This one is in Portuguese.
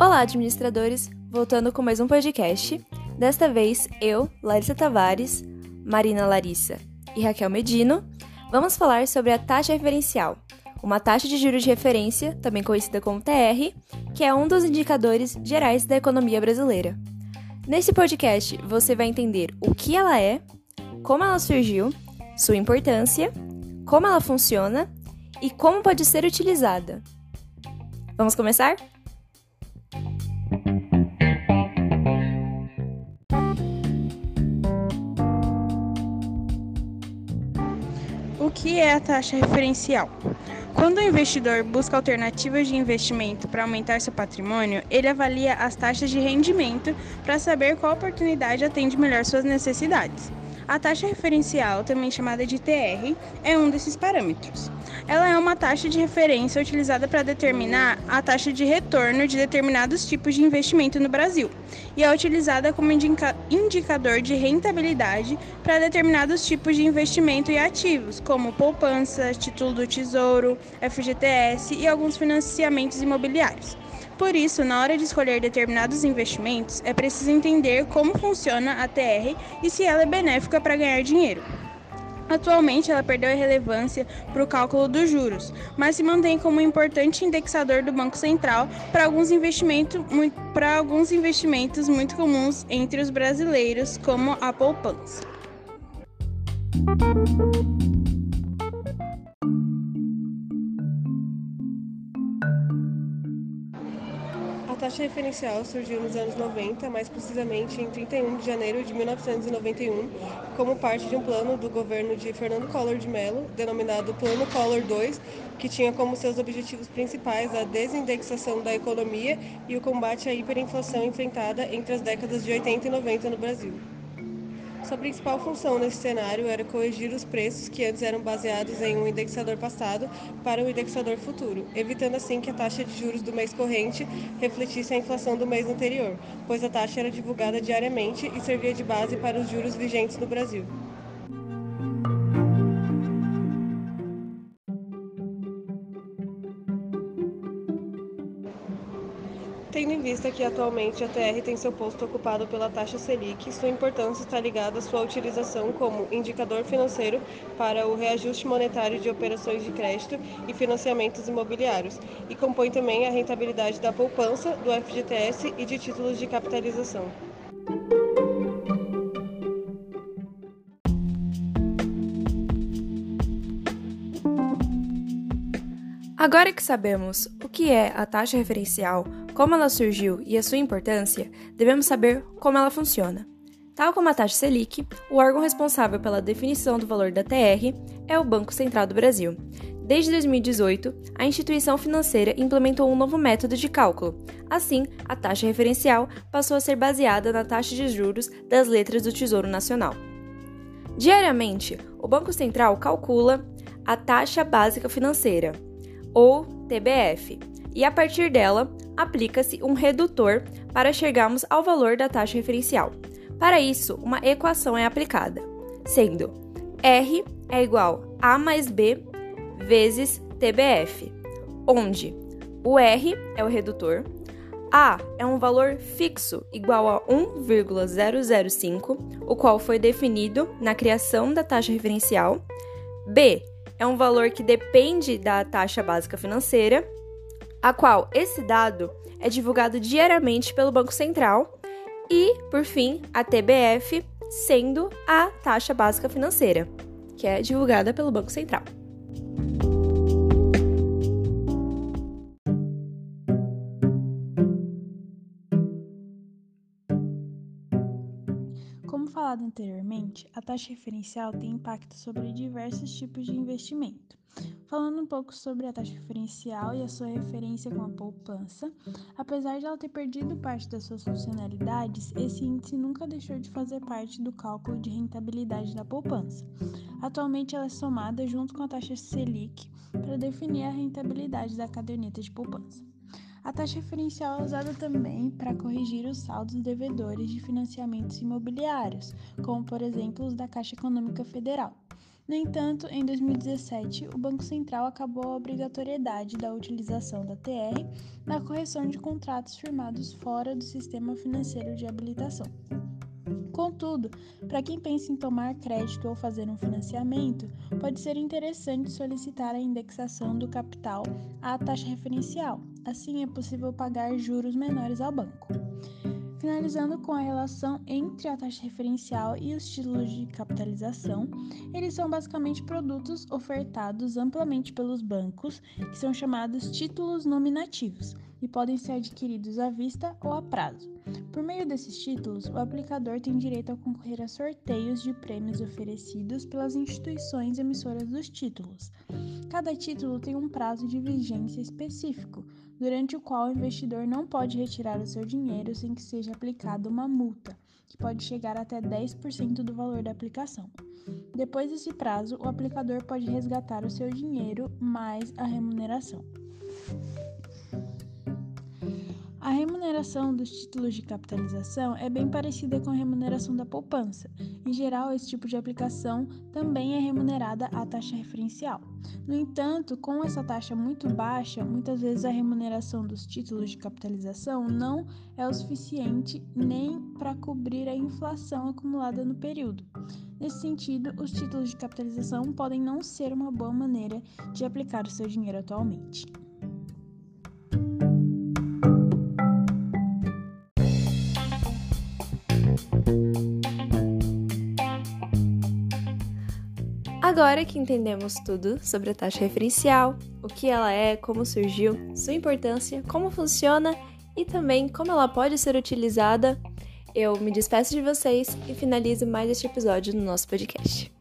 Olá, administradores! Voltando com mais um podcast. Desta vez, eu, Larissa Tavares, Marina Larissa e Raquel Medino, vamos falar sobre a taxa referencial, uma taxa de juros de referência, também conhecida como TR, que é um dos indicadores gerais da economia brasileira. Nesse podcast, você vai entender o que ela é, como ela surgiu, sua importância, como ela funciona e como pode ser utilizada. Vamos começar? O que é a taxa referencial? Quando o investidor busca alternativas de investimento para aumentar seu patrimônio, ele avalia as taxas de rendimento para saber qual oportunidade atende melhor suas necessidades. A taxa referencial, também chamada de TR, é um desses parâmetros. Ela é uma taxa de referência utilizada para determinar a taxa de retorno de determinados tipos de investimento no Brasil e é utilizada como indica indicador de rentabilidade para determinados tipos de investimento e ativos, como poupança, título do Tesouro, FGTS e alguns financiamentos imobiliários. Por isso, na hora de escolher determinados investimentos, é preciso entender como funciona a TR e se ela é benéfica para ganhar dinheiro. Atualmente, ela perdeu a relevância para o cálculo dos juros, mas se mantém como um importante indexador do Banco Central para alguns, para alguns investimentos muito comuns entre os brasileiros, como a poupança. Taxa referencial surgiu nos anos 90, mais precisamente em 31 de janeiro de 1991, como parte de um plano do governo de Fernando Collor de Mello, denominado Plano Collor II, que tinha como seus objetivos principais a desindexação da economia e o combate à hiperinflação enfrentada entre as décadas de 80 e 90 no Brasil. Sua principal função nesse cenário era corrigir os preços que antes eram baseados em um indexador passado para um indexador futuro, evitando assim que a taxa de juros do mês corrente refletisse a inflação do mês anterior, pois a taxa era divulgada diariamente e servia de base para os juros vigentes no Brasil. Vista que atualmente a TR tem seu posto ocupado pela taxa Selic, sua importância está ligada à sua utilização como indicador financeiro para o reajuste monetário de operações de crédito e financiamentos imobiliários, e compõe também a rentabilidade da poupança, do FGTS e de títulos de capitalização. Agora que sabemos que é a taxa referencial, como ela surgiu e a sua importância, devemos saber como ela funciona. Tal como a taxa Selic, o órgão responsável pela definição do valor da TR é o Banco Central do Brasil. Desde 2018, a instituição financeira implementou um novo método de cálculo. Assim, a taxa referencial passou a ser baseada na taxa de juros das letras do Tesouro Nacional. Diariamente, o Banco Central calcula a taxa básica financeira, ou TBF, e a partir dela aplica-se um redutor para chegarmos ao valor da taxa referencial. Para isso, uma equação é aplicada, sendo R é igual a mais B vezes TBF, onde o R é o redutor, A é um valor fixo igual a 1,005, o qual foi definido na criação da taxa referencial, B é um valor que depende da taxa básica financeira, a qual esse dado é divulgado diariamente pelo Banco Central, e, por fim, a TBF, sendo a taxa básica financeira, que é divulgada pelo Banco Central. Falado anteriormente, a taxa referencial tem impacto sobre diversos tipos de investimento. Falando um pouco sobre a taxa referencial e a sua referência com a poupança, apesar de ela ter perdido parte das suas funcionalidades, esse índice nunca deixou de fazer parte do cálculo de rentabilidade da poupança. Atualmente, ela é somada junto com a taxa Selic para definir a rentabilidade da caderneta de poupança. A taxa referencial é usada também para corrigir os saldos devedores de financiamentos imobiliários, como por exemplo os da Caixa Econômica Federal. No entanto, em 2017, o Banco Central acabou a obrigatoriedade da utilização da TR na correção de contratos firmados fora do sistema financeiro de habilitação. Contudo, para quem pensa em tomar crédito ou fazer um financiamento, pode ser interessante solicitar a indexação do capital à taxa referencial. Assim, é possível pagar juros menores ao banco. Finalizando com a relação entre a taxa referencial e os títulos de capitalização, eles são basicamente produtos ofertados amplamente pelos bancos, que são chamados títulos nominativos e podem ser adquiridos à vista ou a prazo. Por meio desses títulos, o aplicador tem direito a concorrer a sorteios de prêmios oferecidos pelas instituições emissoras dos títulos. Cada título tem um prazo de vigência específico, durante o qual o investidor não pode retirar o seu dinheiro sem que seja aplicada uma multa, que pode chegar até 10% do valor da aplicação. Depois desse prazo, o aplicador pode resgatar o seu dinheiro mais a remuneração. A remuneração dos títulos de capitalização é bem parecida com a remuneração da poupança. Em geral, esse tipo de aplicação também é remunerada à taxa referencial. No entanto, com essa taxa muito baixa, muitas vezes a remuneração dos títulos de capitalização não é o suficiente nem para cobrir a inflação acumulada no período. Nesse sentido, os títulos de capitalização podem não ser uma boa maneira de aplicar o seu dinheiro atualmente. Agora que entendemos tudo sobre a taxa referencial, o que ela é, como surgiu, sua importância, como funciona e também como ela pode ser utilizada, eu me despeço de vocês e finalizo mais este episódio no nosso podcast.